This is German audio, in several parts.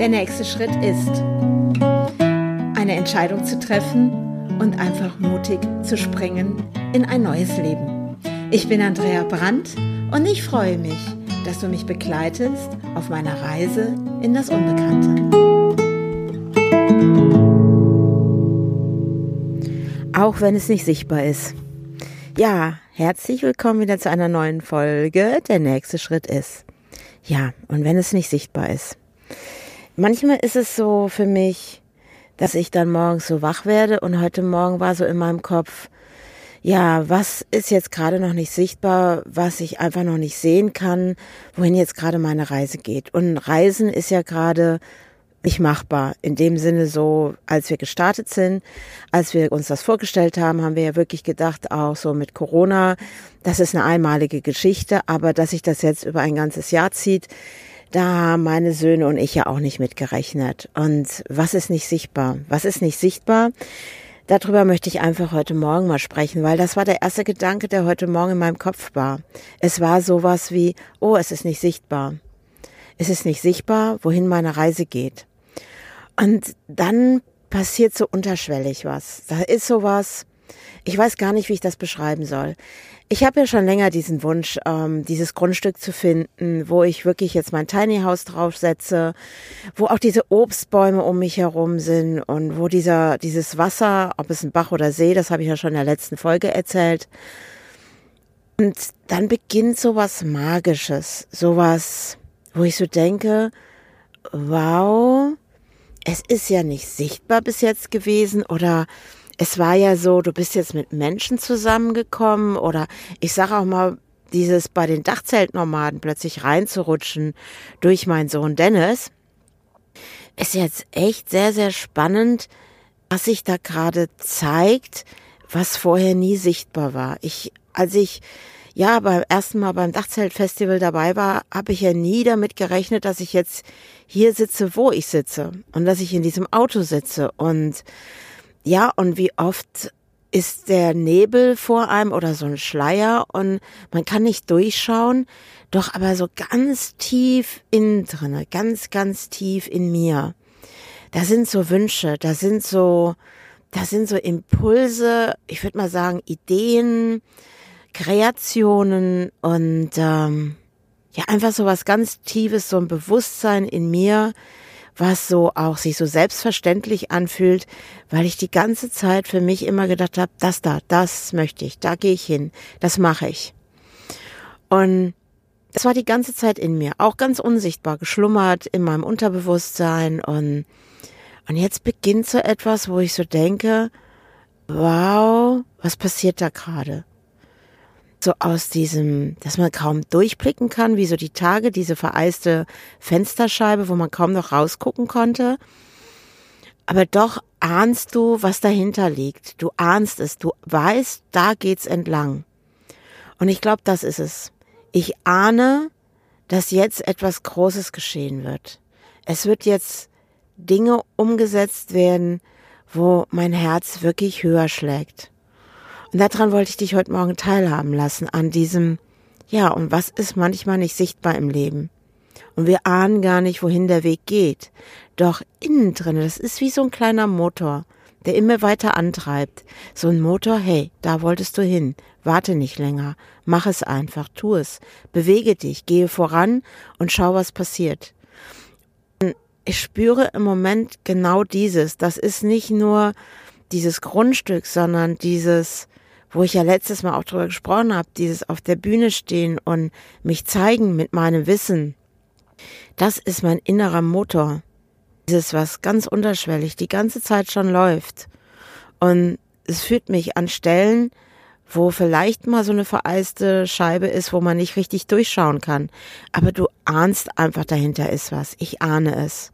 Der nächste Schritt ist, eine Entscheidung zu treffen und einfach mutig zu springen in ein neues Leben. Ich bin Andrea Brandt und ich freue mich, dass du mich begleitest auf meiner Reise in das Unbekannte. Auch wenn es nicht sichtbar ist. Ja, herzlich willkommen wieder zu einer neuen Folge. Der nächste Schritt ist. Ja, und wenn es nicht sichtbar ist. Manchmal ist es so für mich, dass ich dann morgens so wach werde und heute Morgen war so in meinem Kopf, ja, was ist jetzt gerade noch nicht sichtbar, was ich einfach noch nicht sehen kann, wohin jetzt gerade meine Reise geht. Und Reisen ist ja gerade nicht machbar. In dem Sinne so, als wir gestartet sind, als wir uns das vorgestellt haben, haben wir ja wirklich gedacht, auch so mit Corona, das ist eine einmalige Geschichte, aber dass sich das jetzt über ein ganzes Jahr zieht, da haben meine Söhne und ich ja auch nicht mitgerechnet. Und was ist nicht sichtbar? Was ist nicht sichtbar? Darüber möchte ich einfach heute Morgen mal sprechen, weil das war der erste Gedanke, der heute Morgen in meinem Kopf war. Es war sowas wie, oh, es ist nicht sichtbar. Es ist nicht sichtbar, wohin meine Reise geht. Und dann passiert so unterschwellig was. Da ist sowas, ich weiß gar nicht, wie ich das beschreiben soll. Ich habe ja schon länger diesen Wunsch, ähm, dieses Grundstück zu finden, wo ich wirklich jetzt mein Tiny House draufsetze, wo auch diese Obstbäume um mich herum sind und wo dieser dieses Wasser, ob es ein Bach oder See, das habe ich ja schon in der letzten Folge erzählt. Und dann beginnt sowas Magisches, sowas, wo ich so denke, wow, es ist ja nicht sichtbar bis jetzt gewesen oder es war ja so, du bist jetzt mit Menschen zusammengekommen oder ich sage auch mal, dieses bei den Dachzeltnomaden plötzlich reinzurutschen durch meinen Sohn Dennis, ist jetzt echt sehr, sehr spannend, was sich da gerade zeigt, was vorher nie sichtbar war. Ich, als ich ja beim ersten Mal beim Dachzeltfestival dabei war, habe ich ja nie damit gerechnet, dass ich jetzt hier sitze, wo ich sitze und dass ich in diesem Auto sitze und ja, und wie oft ist der Nebel vor einem oder so ein Schleier und man kann nicht durchschauen, doch aber so ganz tief innen drinne, ganz, ganz tief in mir. Da sind so Wünsche, da sind so, da sind so Impulse, ich würde mal sagen Ideen, Kreationen und ähm, ja einfach so was ganz Tiefes, so ein Bewusstsein in mir, was so auch sich so selbstverständlich anfühlt, weil ich die ganze Zeit für mich immer gedacht habe, das da, das möchte ich, da gehe ich hin, das mache ich. Und das war die ganze Zeit in mir, auch ganz unsichtbar, geschlummert in meinem Unterbewusstsein und und jetzt beginnt so etwas, wo ich so denke, wow, was passiert da gerade? So aus diesem, dass man kaum durchblicken kann, wie so die Tage, diese vereiste Fensterscheibe, wo man kaum noch rausgucken konnte. Aber doch ahnst du, was dahinter liegt. Du ahnst es. Du weißt, da geht's entlang. Und ich glaube, das ist es. Ich ahne, dass jetzt etwas Großes geschehen wird. Es wird jetzt Dinge umgesetzt werden, wo mein Herz wirklich höher schlägt. Und daran wollte ich dich heute Morgen teilhaben lassen, an diesem, ja, und was ist manchmal nicht sichtbar im Leben? Und wir ahnen gar nicht, wohin der Weg geht. Doch innen drin, das ist wie so ein kleiner Motor, der immer weiter antreibt. So ein Motor, hey, da wolltest du hin. Warte nicht länger. Mach es einfach, tu es. Bewege dich, gehe voran und schau, was passiert. Ich spüre im Moment genau dieses. Das ist nicht nur dieses Grundstück, sondern dieses, wo ich ja letztes Mal auch drüber gesprochen habe, dieses auf der Bühne stehen und mich zeigen mit meinem Wissen, das ist mein innerer Motor. Dieses, was ganz unterschwellig die ganze Zeit schon läuft. Und es führt mich an Stellen, wo vielleicht mal so eine vereiste Scheibe ist, wo man nicht richtig durchschauen kann. Aber du ahnst einfach, dahinter ist was. Ich ahne es.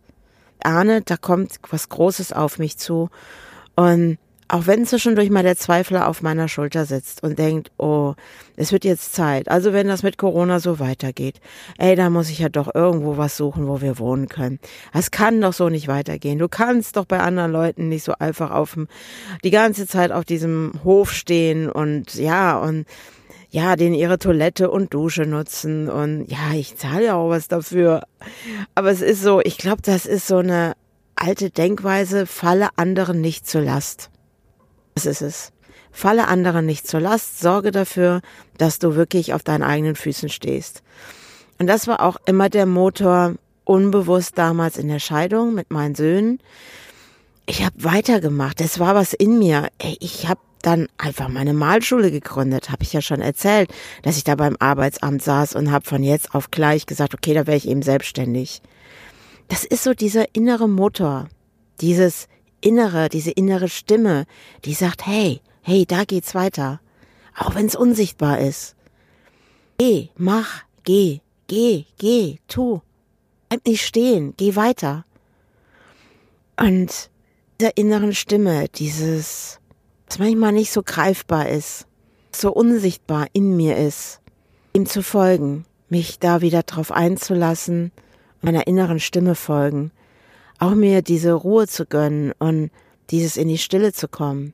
Ahne, da kommt was Großes auf mich zu. Und auch wenn zwischendurch mal der Zweifler auf meiner Schulter sitzt und denkt, oh, es wird jetzt Zeit. Also wenn das mit Corona so weitergeht, ey, da muss ich ja doch irgendwo was suchen, wo wir wohnen können. Es kann doch so nicht weitergehen. Du kannst doch bei anderen Leuten nicht so einfach auf die ganze Zeit auf diesem Hof stehen und ja, und ja, den ihre Toilette und Dusche nutzen und ja, ich zahle ja auch was dafür. Aber es ist so, ich glaube, das ist so eine alte Denkweise, falle anderen nicht zur Last. Das ist es. Falle anderen nicht zur Last, sorge dafür, dass du wirklich auf deinen eigenen Füßen stehst. Und das war auch immer der Motor, unbewusst damals in der Scheidung mit meinen Söhnen. Ich habe weitergemacht. Es war was in mir. Ich habe dann einfach meine Malschule gegründet, habe ich ja schon erzählt, dass ich da beim Arbeitsamt saß und habe von jetzt auf gleich gesagt, okay, da wäre ich eben selbstständig. Das ist so dieser innere Motor, dieses innere, diese innere Stimme, die sagt, hey, hey, da geht's weiter. Auch wenn's unsichtbar ist. Geh, mach, geh, geh, geh, tu. Bleib nicht stehen, geh weiter. Und dieser inneren Stimme, dieses, was manchmal nicht so greifbar ist, so unsichtbar in mir ist, ihm zu folgen, mich da wieder drauf einzulassen, meiner inneren Stimme folgen, auch mir diese Ruhe zu gönnen und dieses in die Stille zu kommen.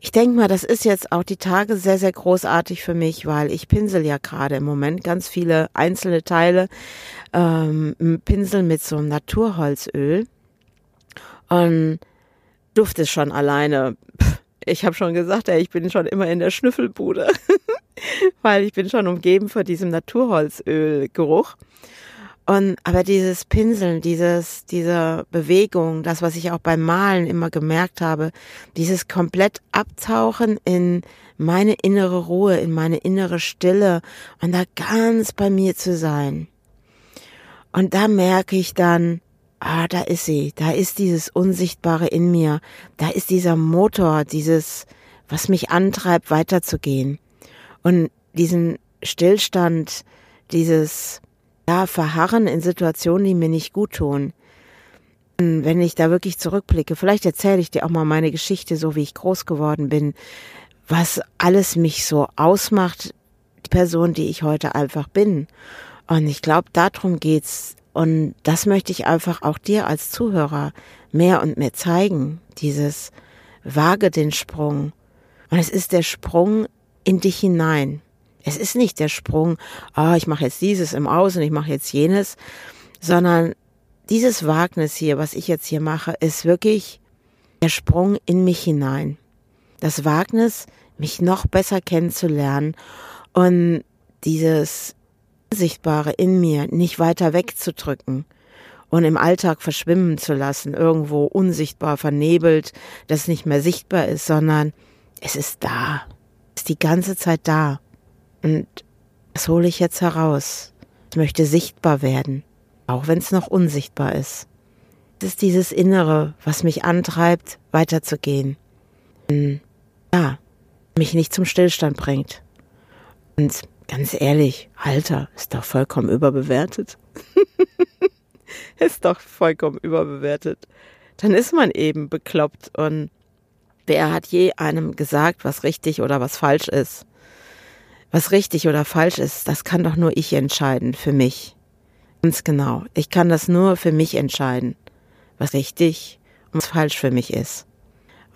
Ich denke mal, das ist jetzt auch die Tage sehr, sehr großartig für mich, weil ich pinsel ja gerade im Moment ganz viele einzelne Teile, ähm, Pinsel mit so einem Naturholzöl. Und Duft ist schon alleine. Ich habe schon gesagt, ey, ich bin schon immer in der Schnüffelbude, weil ich bin schon umgeben von diesem Naturholzölgeruch. Und aber dieses Pinseln, dieses, diese Bewegung, das, was ich auch beim Malen immer gemerkt habe, dieses komplett Abtauchen in meine innere Ruhe, in meine innere Stille und da ganz bei mir zu sein. Und da merke ich dann, ah, da ist sie, da ist dieses Unsichtbare in mir, da ist dieser Motor, dieses, was mich antreibt, weiterzugehen. Und diesen Stillstand, dieses, ja, verharren in Situationen, die mir nicht gut tun. Wenn ich da wirklich zurückblicke, vielleicht erzähle ich dir auch mal meine Geschichte, so wie ich groß geworden bin, was alles mich so ausmacht, die Person, die ich heute einfach bin. Und ich glaube, darum geht's. Und das möchte ich einfach auch dir als Zuhörer mehr und mehr zeigen. Dieses wage den Sprung. Und es ist der Sprung in dich hinein. Es ist nicht der Sprung, oh, ich mache jetzt dieses im Außen, ich mache jetzt jenes, sondern dieses Wagnis hier, was ich jetzt hier mache, ist wirklich der Sprung in mich hinein. Das Wagnis, mich noch besser kennenzulernen und dieses Sichtbare in mir nicht weiter wegzudrücken und im Alltag verschwimmen zu lassen, irgendwo unsichtbar vernebelt, das nicht mehr sichtbar ist, sondern es ist da, es ist die ganze Zeit da. Und das hole ich jetzt heraus. Ich möchte sichtbar werden, auch wenn es noch unsichtbar ist. Es ist dieses Innere, was mich antreibt, weiterzugehen. Und, ja, mich nicht zum Stillstand bringt. Und ganz ehrlich, Alter, ist doch vollkommen überbewertet. ist doch vollkommen überbewertet. Dann ist man eben bekloppt und wer hat je einem gesagt, was richtig oder was falsch ist? Was richtig oder falsch ist, das kann doch nur ich entscheiden für mich. Ganz genau. Ich kann das nur für mich entscheiden, was richtig und was falsch für mich ist.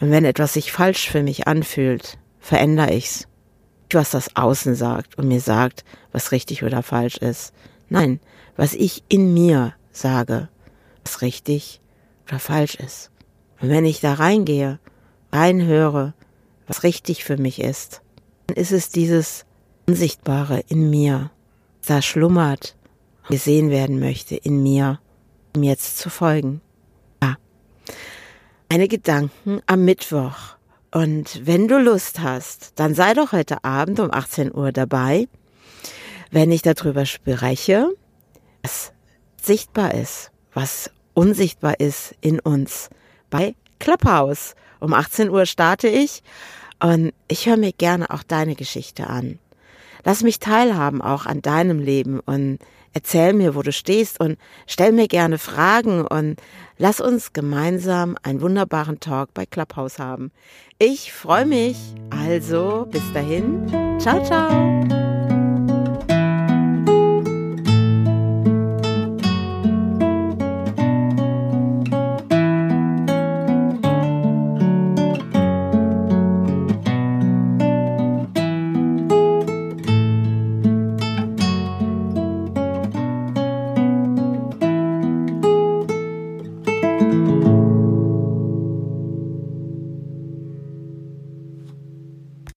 Und wenn etwas sich falsch für mich anfühlt, verändere ich's. Nicht, was das Außen sagt und mir sagt, was richtig oder falsch ist. Nein, was ich in mir sage, was richtig oder falsch ist. Und wenn ich da reingehe, reinhöre, was richtig für mich ist, dann ist es dieses Unsichtbare in mir, da schlummert gesehen werden möchte in mir, um jetzt zu folgen. Ja. Meine Gedanken am Mittwoch. Und wenn du Lust hast, dann sei doch heute Abend um 18 Uhr dabei, wenn ich darüber spreche, was sichtbar ist, was unsichtbar ist in uns bei Clubhouse. Um 18 Uhr starte ich und ich höre mir gerne auch deine Geschichte an. Lass mich teilhaben auch an deinem Leben und erzähl mir, wo du stehst und stell mir gerne Fragen und lass uns gemeinsam einen wunderbaren Talk bei Clubhouse haben. Ich freue mich. Also, bis dahin. Ciao, ciao.